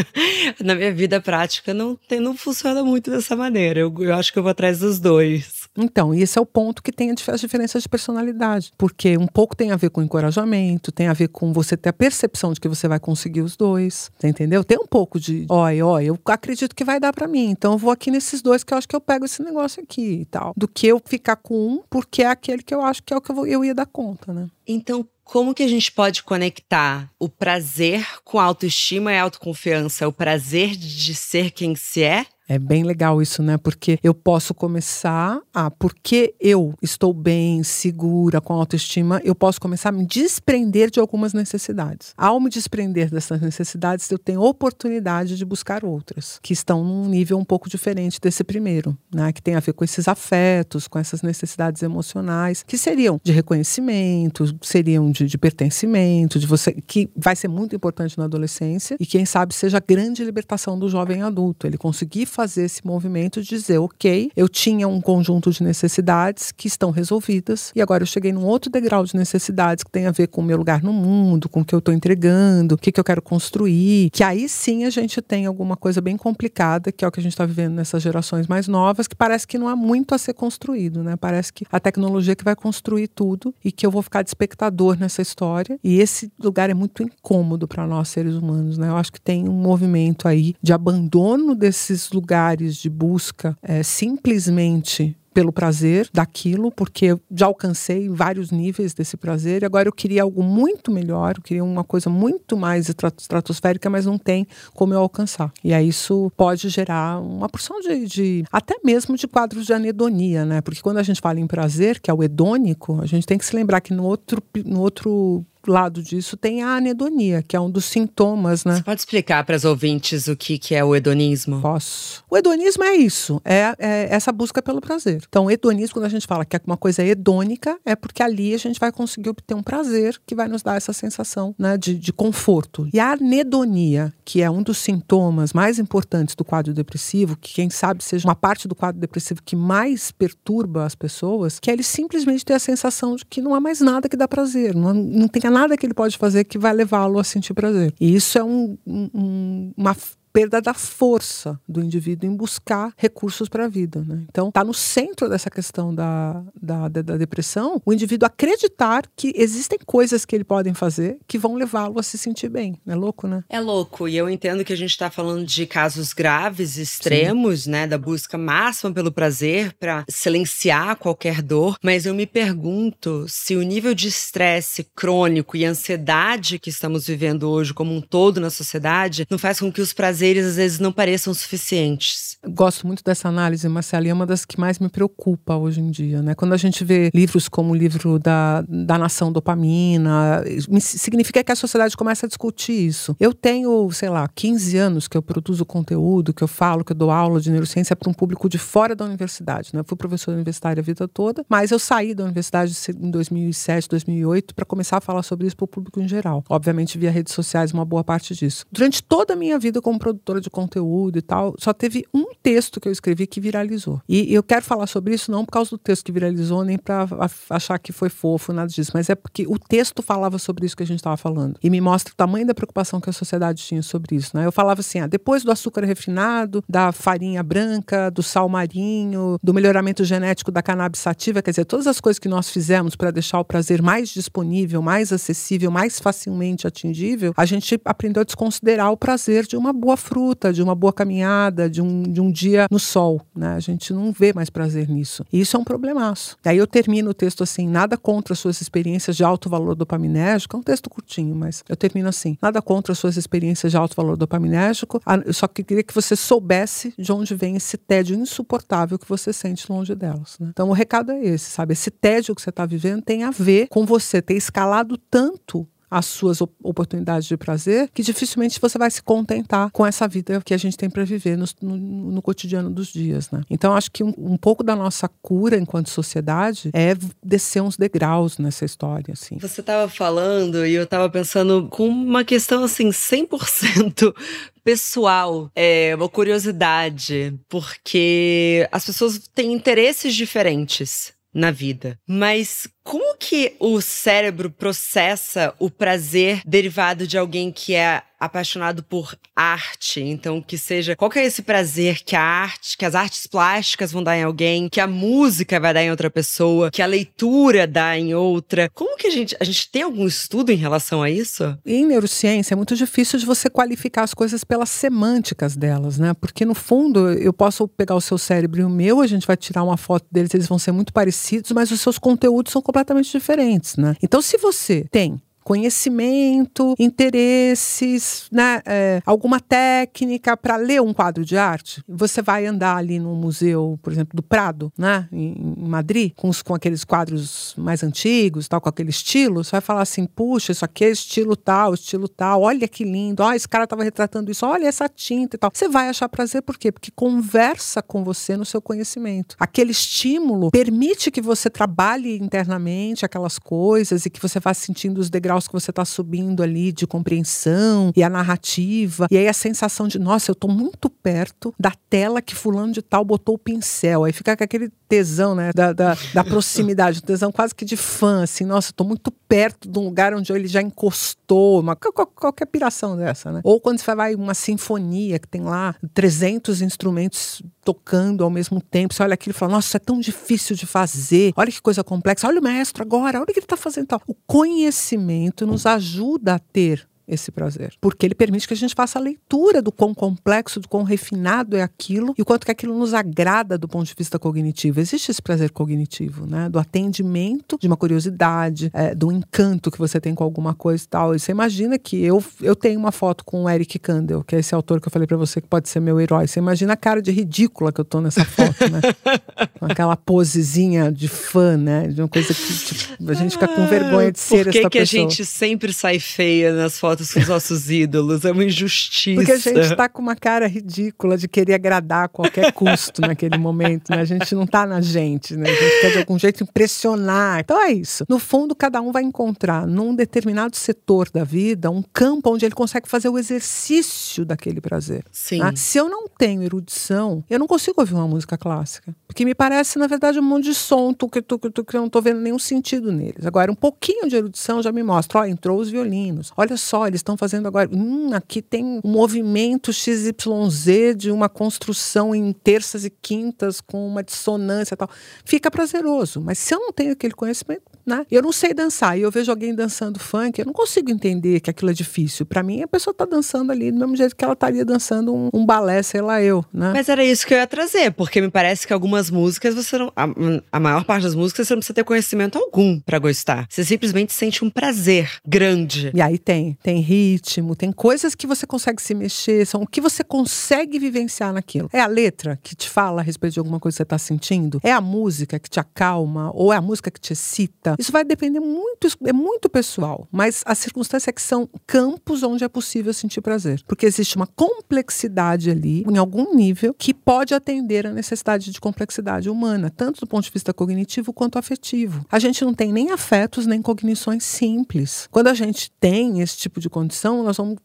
Na minha vida prática não, tem, não funciona muito dessa maneira. Eu, eu acho que eu vou atrás dos dois. Então, esse é o ponto que tem as diferenças de personalidade. Porque um pouco tem a ver com encorajamento, tem a ver com você ter a percepção de que você vai conseguir os dois. Entendeu? Tem um pouco de, olha, olha, eu acredito que vai dar para mim. Então eu vou aqui nesses dois que eu acho que eu pego esse negócio aqui e tal. Do que eu ficar com um, porque é aquele que eu acho que é o que eu, vou, eu ia dar conta, né? Então, como que a gente pode conectar o prazer com a autoestima e autoconfiança? O prazer de ser quem se é? É bem legal isso, né? Porque eu posso começar a, porque eu estou bem, segura, com autoestima, eu posso começar a me desprender de algumas necessidades. Ao me desprender dessas necessidades, eu tenho oportunidade de buscar outras, que estão num nível um pouco diferente desse primeiro, né? Que tem a ver com esses afetos, com essas necessidades emocionais, que seriam de reconhecimento, seriam de, de pertencimento, de você, que vai ser muito importante na adolescência e quem sabe seja a grande libertação do jovem adulto, ele conseguir fazer esse movimento de dizer, ok, eu tinha um conjunto de necessidades que estão resolvidas e agora eu cheguei num outro degrau de necessidades que tem a ver com o meu lugar no mundo, com o que eu estou entregando, o que, que eu quero construir, que aí sim a gente tem alguma coisa bem complicada, que é o que a gente está vivendo nessas gerações mais novas, que parece que não há muito a ser construído, né? Parece que a tecnologia que vai construir tudo e que eu vou ficar de espectador nessa história. E esse lugar é muito incômodo para nós seres humanos, né? Eu acho que tem um movimento aí de abandono desses lugares de busca é, simplesmente pelo prazer daquilo, porque eu já alcancei vários níveis desse prazer, e agora eu queria algo muito melhor, eu queria uma coisa muito mais estratosférica, mas não tem como eu alcançar. E aí isso pode gerar uma porção de, de até mesmo de quadros de anedonia, né? Porque quando a gente fala em prazer, que é o hedônico, a gente tem que se lembrar que no outro, no outro lado disso tem a anedonia, que é um dos sintomas, né? Você pode explicar para as ouvintes o que, que é o hedonismo? Posso. O hedonismo é isso, é, é, essa busca pelo prazer. Então, hedonismo, quando a gente fala que é uma coisa hedônica, é porque ali a gente vai conseguir obter um prazer que vai nos dar essa sensação né, de, de conforto. E a anedonia, que é um dos sintomas mais importantes do quadro depressivo, que quem sabe seja uma parte do quadro depressivo que mais perturba as pessoas, que é ele simplesmente ter a sensação de que não há mais nada que dá prazer, não, não tem nada que ele pode fazer que vai levá-lo a sentir prazer. E isso é um, um, uma perda da força do indivíduo em buscar recursos para a vida. Né? Então, está no centro dessa questão da, da, da, depressão o indivíduo acreditar que existem coisas que ele pode fazer que vão levá-lo a se sentir bem. É louco, né? É louco. E eu entendo que a gente está falando de casos graves, extremos, Sim. né? Da busca máxima pelo prazer para silenciar qualquer dor. Mas eu me pergunto se o nível de estresse crônico e ansiedade que estamos vivendo hoje como um todo na sociedade não faz com que os prazeres prazeres às vezes não pareçam suficientes. Gosto muito dessa análise, Marcela, e é uma das que mais me preocupa hoje em dia. Né? Quando a gente vê livros como o livro da, da Nação Dopamina, significa que a sociedade começa a discutir isso. Eu tenho, sei lá, 15 anos que eu produzo conteúdo, que eu falo, que eu dou aula de neurociência para um público de fora da universidade. Né? Eu fui professora universitária a vida toda, mas eu saí da universidade em 2007, 2008 para começar a falar sobre isso para o público em geral. Obviamente, via redes sociais, uma boa parte disso. Durante toda a minha vida como produtora de conteúdo e tal, só teve um texto que eu escrevi que viralizou. E eu quero falar sobre isso não por causa do texto que viralizou, nem para achar que foi fofo, nada disso, mas é porque o texto falava sobre isso que a gente estava falando. E me mostra o tamanho da preocupação que a sociedade tinha sobre isso. Né? Eu falava assim: ah, depois do açúcar refinado, da farinha branca, do sal marinho, do melhoramento genético da cannabis sativa, quer dizer, todas as coisas que nós fizemos para deixar o prazer mais disponível, mais acessível, mais facilmente atingível, a gente aprendeu a desconsiderar o prazer de uma boa fruta, de uma boa caminhada, de um, de um dia no sol. Né? A gente não vê mais prazer nisso. E isso é um problemaço. E aí eu termino o texto assim: nada contra suas experiências de alto valor dopaminérgico. É um texto curtinho, mas eu termino assim: nada contra suas experiências de alto valor dopaminérgico. Eu só queria que você soubesse de onde vem esse tédio insuportável que você sente longe delas. Né? Então o recado é esse, sabe? Esse tédio que você está vivendo tem a ver com você ter escalado tanto as suas oportunidades de prazer, que dificilmente você vai se contentar com essa vida que a gente tem para viver no, no, no, cotidiano dos dias, né? Então, acho que um, um, pouco da nossa cura enquanto sociedade é descer uns degraus nessa história, assim. Você estava falando e eu estava pensando com uma questão, assim, 100% pessoal, é uma curiosidade, porque as pessoas têm interesses diferentes na vida. Mas como que o cérebro processa o prazer derivado de alguém que é apaixonado por arte, então que seja qual que é esse prazer que a arte, que as artes plásticas vão dar em alguém, que a música vai dar em outra pessoa, que a leitura dá em outra. Como que a gente a gente tem algum estudo em relação a isso? Em neurociência é muito difícil de você qualificar as coisas pelas semânticas delas, né? Porque no fundo eu posso pegar o seu cérebro e o meu, a gente vai tirar uma foto deles, eles vão ser muito parecidos, mas os seus conteúdos são completamente diferentes, né? Então se você tem conhecimento, interesses, né, é, alguma técnica para ler um quadro de arte. Você vai andar ali no museu, por exemplo, do Prado, né, em, em Madrid, com, os, com aqueles quadros mais antigos, tal, com aquele estilo. Você vai falar assim: puxa, isso aqui é estilo tal, estilo tal. Olha que lindo. Olha, esse cara estava retratando isso. Olha essa tinta e tal. Você vai achar prazer por quê? Porque conversa com você no seu conhecimento. Aquele estímulo permite que você trabalhe internamente aquelas coisas e que você vá sentindo os degraus degraus que você está subindo ali de compreensão e a narrativa. E aí a sensação de, nossa, eu estou muito perto da tela que fulano de tal botou o pincel. Aí fica com aquele tesão, né? Da, da, da proximidade, um tesão quase que de fã, assim, nossa, estou muito perto de um lugar onde ele já encostou, uma, qualquer piração dessa, né? Ou quando você vai uma sinfonia que tem lá 300 instrumentos tocando ao mesmo tempo, você olha aquilo e fala, nossa, isso é tão difícil de fazer, olha que coisa complexa, olha o maestro agora, olha o que ele está fazendo. O conhecimento nos ajuda a ter esse prazer. Porque ele permite que a gente faça a leitura do quão complexo, do quão refinado é aquilo e o quanto que aquilo nos agrada do ponto de vista cognitivo. Existe esse prazer cognitivo, né? Do atendimento, de uma curiosidade, é, do encanto que você tem com alguma coisa e tal. E você imagina que eu, eu tenho uma foto com o Eric Kandel, que é esse autor que eu falei para você que pode ser meu herói. Você imagina a cara de ridícula que eu tô nessa foto, né? com aquela posezinha de fã, né? De uma coisa que tipo, a gente fica com vergonha de ser Por que essa que pessoa. a gente sempre sai feia nas fotos com os nossos ídolos. É uma injustiça. Porque a gente tá com uma cara ridícula de querer agradar a qualquer custo naquele momento, né? A gente não tá na gente, né? A gente quer de algum jeito impressionar. Então é isso. No fundo, cada um vai encontrar num determinado setor da vida um campo onde ele consegue fazer o exercício daquele prazer. Sim. Né? Se eu não tenho erudição, eu não consigo ouvir uma música clássica. Porque me parece, na verdade, um monte de som que eu não estou vendo nenhum sentido neles. Agora, um pouquinho de erudição já me mostra. Ó, entrou os violinos. Olha só, eles estão fazendo agora. Hum, aqui tem um movimento XYZ de uma construção em terças e quintas com uma dissonância e tal. Fica prazeroso. Mas se eu não tenho aquele conhecimento, né? Eu não sei dançar e eu vejo alguém dançando funk, eu não consigo entender que aquilo é difícil. Para mim, a pessoa está dançando ali do mesmo jeito que ela estaria dançando um, um, balé, sei lá eu, né? Mas era isso que eu ia trazer, porque me parece que algumas músicas você não. A, a maior parte das músicas você não precisa ter conhecimento algum para gostar. Você simplesmente sente um prazer grande. E aí tem, tem ritmo, tem coisas que você consegue se mexer, são o que você consegue vivenciar naquilo. É a letra que te fala a respeito de alguma coisa que você está sentindo? É a música que te acalma? Ou é a música que te excita? Isso vai depender muito, é muito pessoal, mas a circunstância é que são campos onde é possível sentir prazer. Porque existe uma complexidade ali, em algum nível, que pode atender a necessidade de complexidade humana, tanto do ponto de vista cognitivo quanto afetivo. A gente não tem nem afetos nem cognições simples. Quando a gente tem esse tipo de condição, nós vamos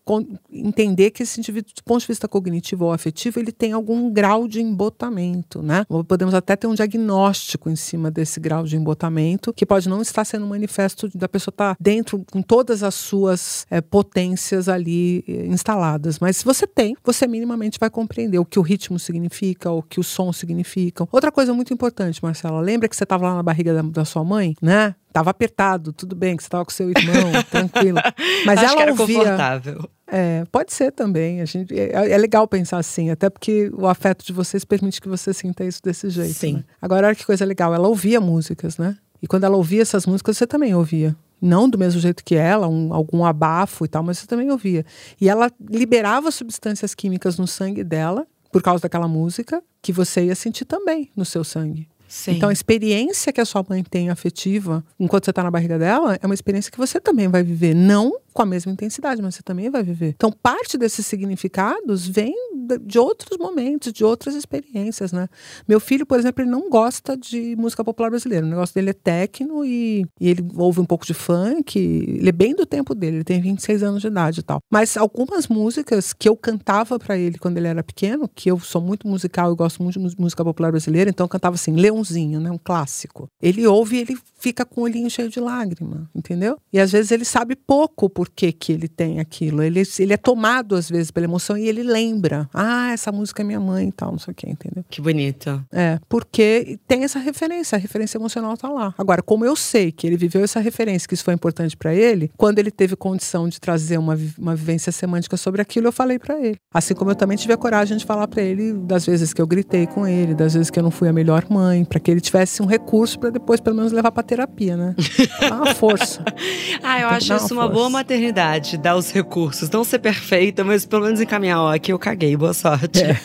entender que esse indivíduo, do ponto de vista cognitivo ou afetivo, ele tem algum grau de embotamento, né? Podemos até ter um diagnóstico em cima desse grau de embotamento, que pode não estar sendo um manifesto da pessoa estar dentro com todas as suas é, potências ali é, instaladas. Mas se você tem, você minimamente vai compreender o que o ritmo significa, o que o som significa. Outra coisa muito importante, Marcela, lembra que você estava lá na barriga da, da sua mãe, né? Tava apertado, tudo bem, que você estava com seu irmão, tranquilo. Mas Acho ela que era ouvia. confortável. É, pode ser também. A gente, é, é, legal pensar assim, até porque o afeto de vocês permite que você sinta isso desse jeito. Sim. Né? Agora, olha que coisa legal. Ela ouvia músicas, né? E quando ela ouvia essas músicas, você também ouvia. Não do mesmo jeito que ela, um, algum abafo e tal, mas você também ouvia. E ela liberava substâncias químicas no sangue dela, por causa daquela música, que você ia sentir também no seu sangue. Sim. Então, a experiência que a sua mãe tem afetiva, enquanto você está na barriga dela, é uma experiência que você também vai viver. Não com a mesma intensidade, mas você também vai viver. Então, parte desses significados vem de outros momentos, de outras experiências, né? Meu filho, por exemplo, ele não gosta de música popular brasileira. O negócio dele é techno e, e ele ouve um pouco de funk. Ele é bem do tempo dele, ele tem 26 anos de idade e tal. Mas algumas músicas que eu cantava para ele quando ele era pequeno, que eu sou muito musical e gosto muito de música popular brasileira, então eu cantava assim, Leãozinho, né? Um clássico. Ele ouve ele fica com o olhinho cheio de lágrima, entendeu? E às vezes ele sabe pouco por que, que ele tem aquilo. Ele, ele é tomado, às vezes, pela emoção e ele lembra. Ah, essa música é minha mãe e tal, não sei o que, entendeu? Que bonito. É, porque tem essa referência, a referência emocional tá lá. Agora, como eu sei que ele viveu essa referência, que isso foi importante para ele, quando ele teve condição de trazer uma, uma vivência semântica sobre aquilo, eu falei para ele. Assim como eu também tive a coragem de falar para ele das vezes que eu gritei com ele, das vezes que eu não fui a melhor mãe, para que ele tivesse um recurso para depois, pelo menos, levar para terapia, né? Dá uma força. ah, eu acho isso uma, uma boa maternidade, dar os recursos. Não ser perfeita, mas pelo menos encaminhar, ó, aqui eu caguei, boa sorte. É.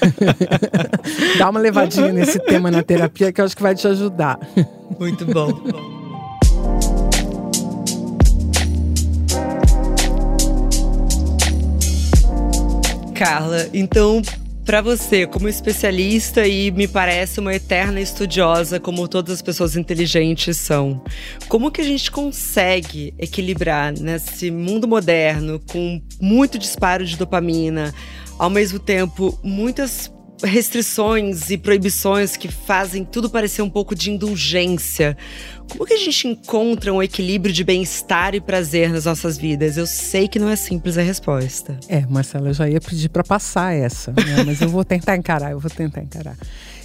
Dá uma levadinha nesse tema na terapia que eu acho que vai te ajudar. Muito bom. Carla, então Para você, como especialista e me parece uma eterna estudiosa, como todas as pessoas inteligentes são, como que a gente consegue equilibrar nesse mundo moderno com muito disparo de dopamina, ao mesmo tempo muitas restrições e proibições que fazem tudo parecer um pouco de indulgência. Como que a gente encontra um equilíbrio de bem-estar e prazer nas nossas vidas? Eu sei que não é simples a resposta. É, Marcela, eu já ia pedir para passar essa, né? mas eu vou tentar encarar, eu vou tentar encarar.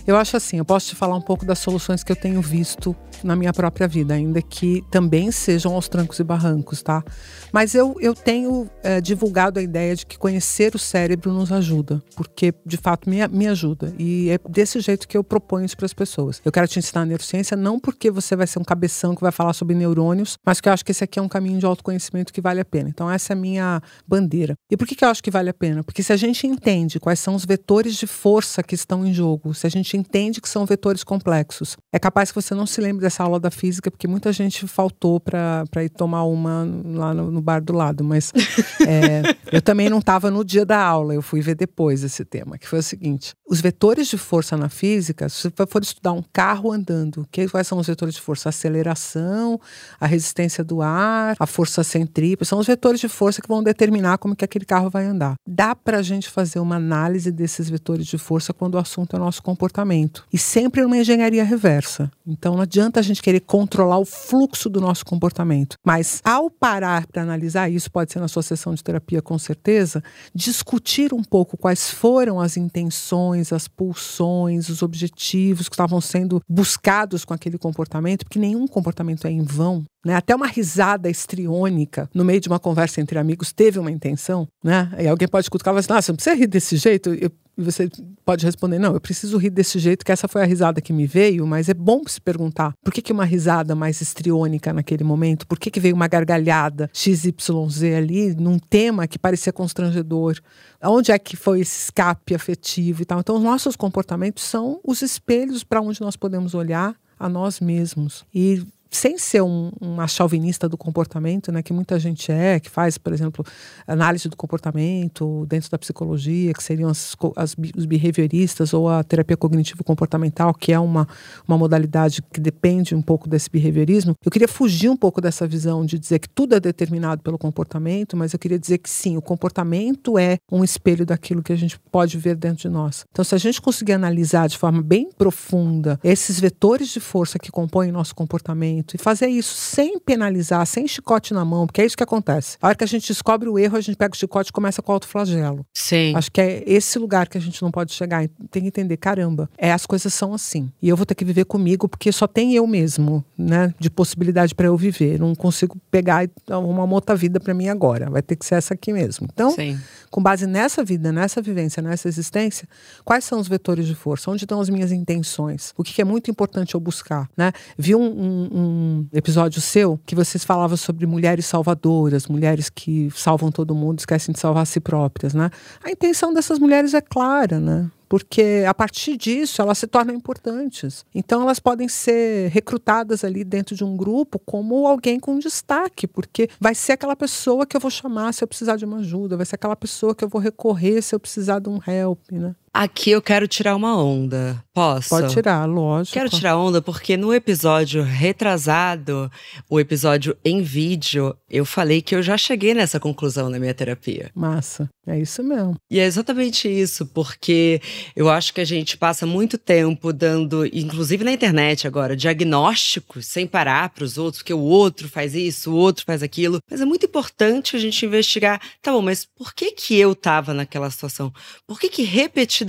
Eu acho assim, eu posso te falar um pouco das soluções que eu tenho visto na minha própria vida, ainda que também sejam aos trancos e barrancos, tá? Mas eu, eu tenho é, divulgado a ideia de que conhecer o cérebro nos ajuda, porque de fato me, me ajuda. E é desse jeito que eu proponho isso para as pessoas. Eu quero te ensinar a neurociência não porque você vai ser um cabeção que vai falar sobre neurônios, mas que eu acho que esse aqui é um caminho de autoconhecimento que vale a pena. Então, essa é a minha bandeira. E por que, que eu acho que vale a pena? Porque se a gente entende quais são os vetores de força que estão em jogo, se a gente entende que são vetores complexos. É capaz que você não se lembre dessa aula da física, porque muita gente faltou para ir tomar uma lá no, no bar do lado. Mas é, eu também não estava no dia da aula, eu fui ver depois esse tema, que foi o seguinte: os vetores de força na física, se você for estudar um carro andando, que, quais são os vetores de força? A aceleração, a resistência do ar, a força centrípeta, são os vetores de força que vão determinar como que aquele carro vai andar. Dá para a gente fazer uma análise desses vetores de força quando o assunto é o nosso comportamento. E sempre uma engenharia reversa. Então não adianta a gente querer controlar o fluxo do nosso comportamento. Mas ao parar para analisar isso, pode ser na sua sessão de terapia com certeza, discutir um pouco quais foram as intenções, as pulsões, os objetivos que estavam sendo buscados com aquele comportamento, porque nenhum comportamento é em vão. Né? Até uma risada estriônica no meio de uma conversa entre amigos teve uma intenção, né? E alguém pode cutucar e falar assim, nossa, não precisa rir desse jeito. Eu, e você pode responder: não, eu preciso rir desse jeito, que essa foi a risada que me veio, mas é bom se perguntar por que, que uma risada mais estriônica naquele momento, por que, que veio uma gargalhada XYZ ali, num tema que parecia constrangedor. Onde é que foi esse escape afetivo e tal? Então, os nossos comportamentos são os espelhos para onde nós podemos olhar a nós mesmos. E sem ser um, uma chauvinista do comportamento, né, que muita gente é, que faz, por exemplo, análise do comportamento dentro da psicologia, que seriam as, as, os behavioristas ou a terapia cognitivo-comportamental, que é uma, uma modalidade que depende um pouco desse behaviorismo. Eu queria fugir um pouco dessa visão de dizer que tudo é determinado pelo comportamento, mas eu queria dizer que sim, o comportamento é um espelho daquilo que a gente pode ver dentro de nós. Então, se a gente conseguir analisar de forma bem profunda esses vetores de força que compõem nosso comportamento, e fazer isso sem penalizar, sem chicote na mão, porque é isso que acontece. A hora que a gente descobre o erro, a gente pega o chicote e começa com o autoflagelo. Sim. Acho que é esse lugar que a gente não pode chegar. Tem que entender, caramba, é, as coisas são assim. E eu vou ter que viver comigo porque só tem eu mesmo, né, de possibilidade para eu viver. Não consigo pegar uma outra vida para mim agora. Vai ter que ser essa aqui mesmo. Então, Sim. com base nessa vida, nessa vivência, nessa existência, quais são os vetores de força? Onde estão as minhas intenções? O que é muito importante eu buscar, né? Vi um, um, um um episódio seu que vocês falavam sobre mulheres salvadoras, mulheres que salvam todo mundo, esquecem de salvar a si próprias, né? A intenção dessas mulheres é clara, né? porque a partir disso elas se tornam importantes. Então elas podem ser recrutadas ali dentro de um grupo como alguém com destaque, porque vai ser aquela pessoa que eu vou chamar se eu precisar de uma ajuda, vai ser aquela pessoa que eu vou recorrer se eu precisar de um help, né? Aqui eu quero tirar uma onda. Posso? Pode tirar, lógico. Quero tirar onda porque no episódio retrasado, o episódio em vídeo, eu falei que eu já cheguei nessa conclusão na minha terapia. Massa. É isso mesmo. E é exatamente isso, porque eu acho que a gente passa muito tempo dando, inclusive na internet agora, diagnósticos sem parar para os outros, porque o outro faz isso, o outro faz aquilo. Mas é muito importante a gente investigar, tá bom, mas por que que eu estava naquela situação? Por que que repetidamente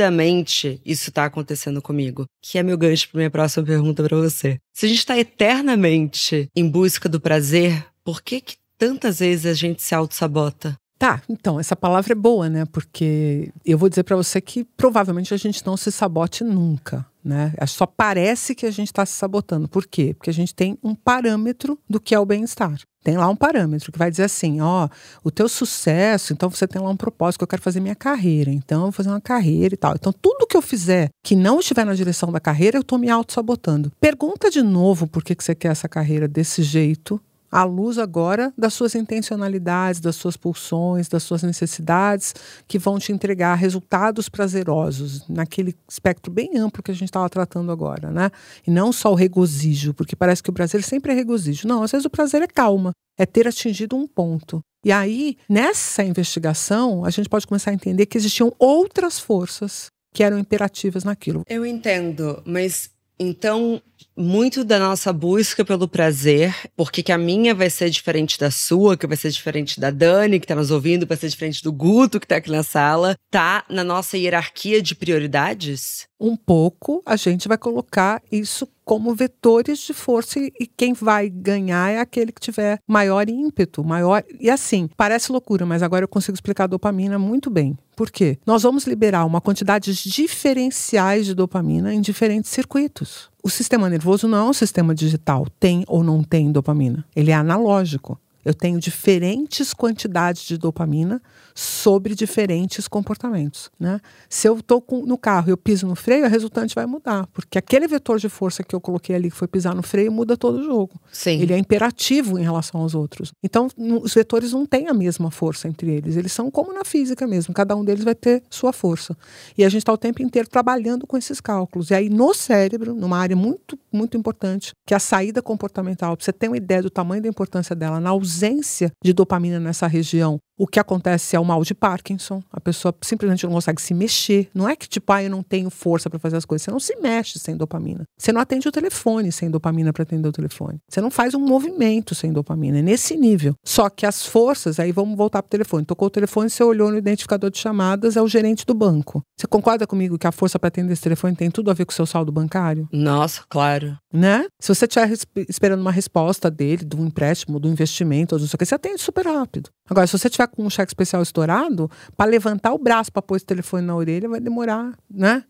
isso está acontecendo comigo? Que é meu gancho para minha próxima pergunta para você. Se a gente está eternamente em busca do prazer, por que que tantas vezes a gente se auto-sabota? Tá, então, essa palavra é boa, né? Porque eu vou dizer para você que provavelmente a gente não se sabote nunca, né? Só parece que a gente está se sabotando. Por quê? Porque a gente tem um parâmetro do que é o bem-estar. Tem lá um parâmetro que vai dizer assim: ó, o teu sucesso, então você tem lá um propósito que eu quero fazer minha carreira, então eu vou fazer uma carreira e tal. Então, tudo que eu fizer que não estiver na direção da carreira, eu estou me auto-sabotando. Pergunta de novo por que, que você quer essa carreira desse jeito à luz agora das suas intencionalidades, das suas pulsões, das suas necessidades, que vão te entregar resultados prazerosos naquele espectro bem amplo que a gente estava tratando agora, né? E não só o regozijo, porque parece que o prazer sempre é regozijo. Não, às vezes o prazer é calma, é ter atingido um ponto. E aí, nessa investigação, a gente pode começar a entender que existiam outras forças que eram imperativas naquilo. Eu entendo, mas então, muito da nossa busca pelo prazer, porque que a minha vai ser diferente da sua, que vai ser diferente da Dani, que tá nos ouvindo, vai ser diferente do Guto, que tá aqui na sala, tá na nossa hierarquia de prioridades? Um pouco, a gente vai colocar isso como vetores de força e quem vai ganhar é aquele que tiver maior ímpeto, maior. E assim, parece loucura, mas agora eu consigo explicar a dopamina muito bem. Por quê? Nós vamos liberar uma quantidade diferenciais de dopamina em diferentes circuitos. O sistema nervoso não é um sistema digital, tem ou não tem dopamina. Ele é analógico. Eu tenho diferentes quantidades de dopamina sobre diferentes comportamentos. Né? Se eu estou no carro e eu piso no freio, a resultante vai mudar, porque aquele vetor de força que eu coloquei ali, que foi pisar no freio, muda todo o jogo. Sim. Ele é imperativo em relação aos outros. Então, os vetores não têm a mesma força entre eles. Eles são como na física mesmo. Cada um deles vai ter sua força. E a gente está o tempo inteiro trabalhando com esses cálculos. E aí, no cérebro, numa área muito, muito importante, que é a saída comportamental, para você ter uma ideia do tamanho da importância dela na ausência ausência de dopamina nessa região o que acontece é o mal de Parkinson. A pessoa simplesmente não consegue se mexer. Não é que, tipo, ah, eu não tenho força para fazer as coisas. Você não se mexe sem dopamina. Você não atende o telefone sem dopamina para atender o telefone. Você não faz um movimento sem dopamina. É nesse nível. Só que as forças, aí vamos voltar para o telefone. Tocou o telefone, você olhou no identificador de chamadas, é o gerente do banco. Você concorda comigo que a força para atender esse telefone tem tudo a ver com o seu saldo bancário? Nossa, claro. Né? Se você estiver esperando uma resposta dele, de um empréstimo, do investimento, ou não sei o que, você atende super rápido. Agora, se você tiver com um cheque especial estourado, para levantar o braço para pôr esse telefone na orelha vai demorar, né?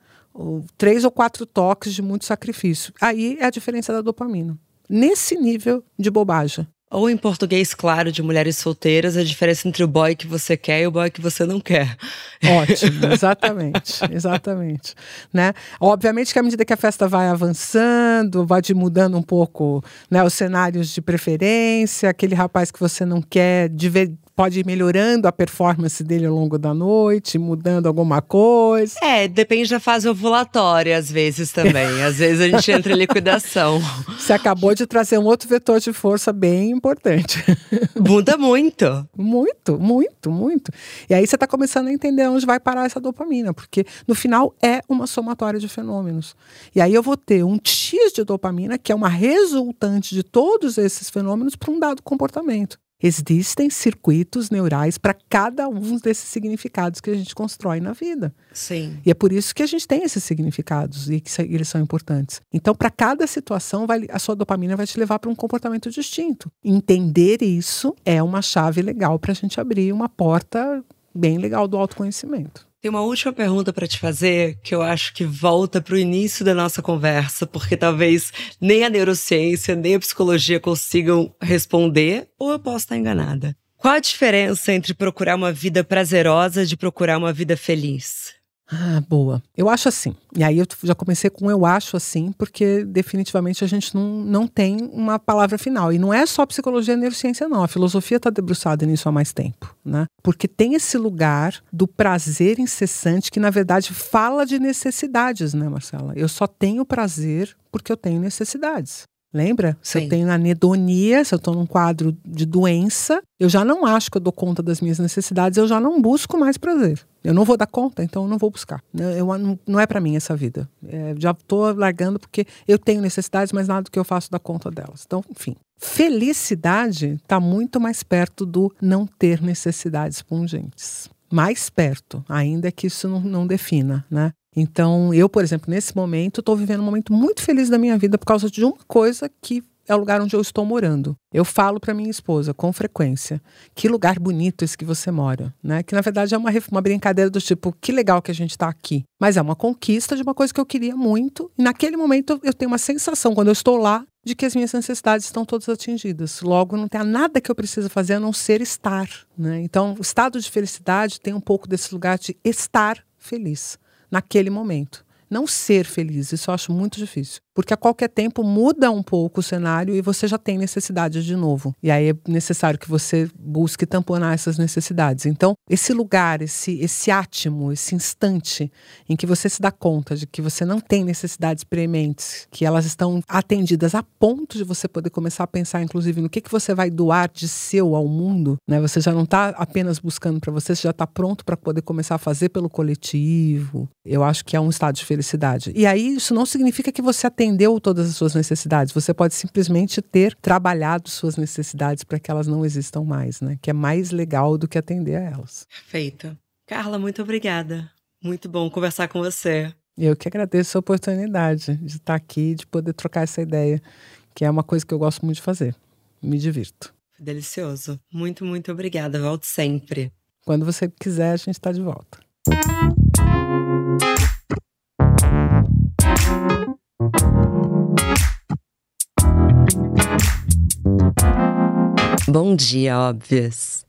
três ou quatro toques de muito sacrifício. Aí é a diferença da dopamina. Nesse nível de bobagem. Ou em português claro de mulheres solteiras, a diferença entre o boy que você quer e o boy que você não quer. Ótimo, exatamente, exatamente. Né? Obviamente que à medida que a festa vai avançando, vai mudando um pouco né, os cenários de preferência, aquele rapaz que você não quer, de ver, pode ir melhorando a performance dele ao longo da noite, mudando alguma coisa. É, depende da fase ovulatória, às vezes também. às vezes a gente entra em liquidação. Você acabou de trazer um outro vetor de força bem importante. Muda muito. Muito, muito, muito. E aí você está começando a entender onde vai parar essa dopamina, porque no final é uma somatória de fenômenos. E aí eu vou ter um X de dopamina, que é uma resultante de todos esses fenômenos para um dado comportamento. Existem circuitos neurais para cada um desses significados que a gente constrói na vida. Sim. E é por isso que a gente tem esses significados e que eles são importantes. Então, para cada situação, vai, a sua dopamina vai te levar para um comportamento distinto. Entender isso é uma chave legal para a gente abrir uma porta bem legal do autoconhecimento. Tem uma última pergunta para te fazer que eu acho que volta para o início da nossa conversa, porque talvez nem a neurociência nem a psicologia consigam responder, ou eu posso estar enganada. Qual a diferença entre procurar uma vida prazerosa de procurar uma vida feliz? Ah, boa. Eu acho assim. E aí eu já comecei com eu acho assim, porque definitivamente a gente não, não tem uma palavra final. E não é só psicologia e neurociência, não. A filosofia está debruçada nisso há mais tempo, né? Porque tem esse lugar do prazer incessante que, na verdade, fala de necessidades, né, Marcela? Eu só tenho prazer porque eu tenho necessidades. Lembra? Se Sim. eu tenho anedonia, se eu estou num quadro de doença, eu já não acho que eu dou conta das minhas necessidades, eu já não busco mais prazer. Eu não vou dar conta, então eu não vou buscar. Eu, não, não é para mim essa vida. É, já estou largando porque eu tenho necessidades, mas nada do que eu faço dá conta delas. Então, enfim. Felicidade está muito mais perto do não ter necessidades pungentes mais perto, ainda que isso não, não defina, né? Então, eu, por exemplo, nesse momento, estou vivendo um momento muito feliz da minha vida por causa de uma coisa que é o lugar onde eu estou morando. Eu falo para minha esposa com frequência: que lugar bonito esse que você mora, né? Que na verdade é uma, uma brincadeira do tipo: que legal que a gente está aqui. Mas é uma conquista de uma coisa que eu queria muito. E naquele momento eu tenho uma sensação, quando eu estou lá, de que as minhas necessidades estão todas atingidas. Logo, não tem nada que eu precisa fazer a não ser estar. Né? Então, o estado de felicidade tem um pouco desse lugar de estar feliz naquele momento. Não ser feliz. Isso eu acho muito difícil. Porque a qualquer tempo muda um pouco o cenário e você já tem necessidade de novo. E aí é necessário que você busque tamponar essas necessidades. Então, esse lugar, esse, esse átimo, esse instante em que você se dá conta de que você não tem necessidades prementes, que elas estão atendidas a ponto de você poder começar a pensar, inclusive, no que, que você vai doar de seu ao mundo, né? Você já não está apenas buscando para você, você já está pronto para poder começar a fazer pelo coletivo. Eu acho que é um estado de felicidade. E aí, isso não significa que você atende atendeu todas as suas necessidades. Você pode simplesmente ter trabalhado suas necessidades para que elas não existam mais, né? Que é mais legal do que atender a elas. Perfeito. Carla, muito obrigada. Muito bom conversar com você. Eu que agradeço a oportunidade de estar aqui, de poder trocar essa ideia, que é uma coisa que eu gosto muito de fazer. Me divirto. Delicioso. Muito, muito obrigada. Volte sempre. Quando você quiser, a gente está de volta. Bom dia, óbvias!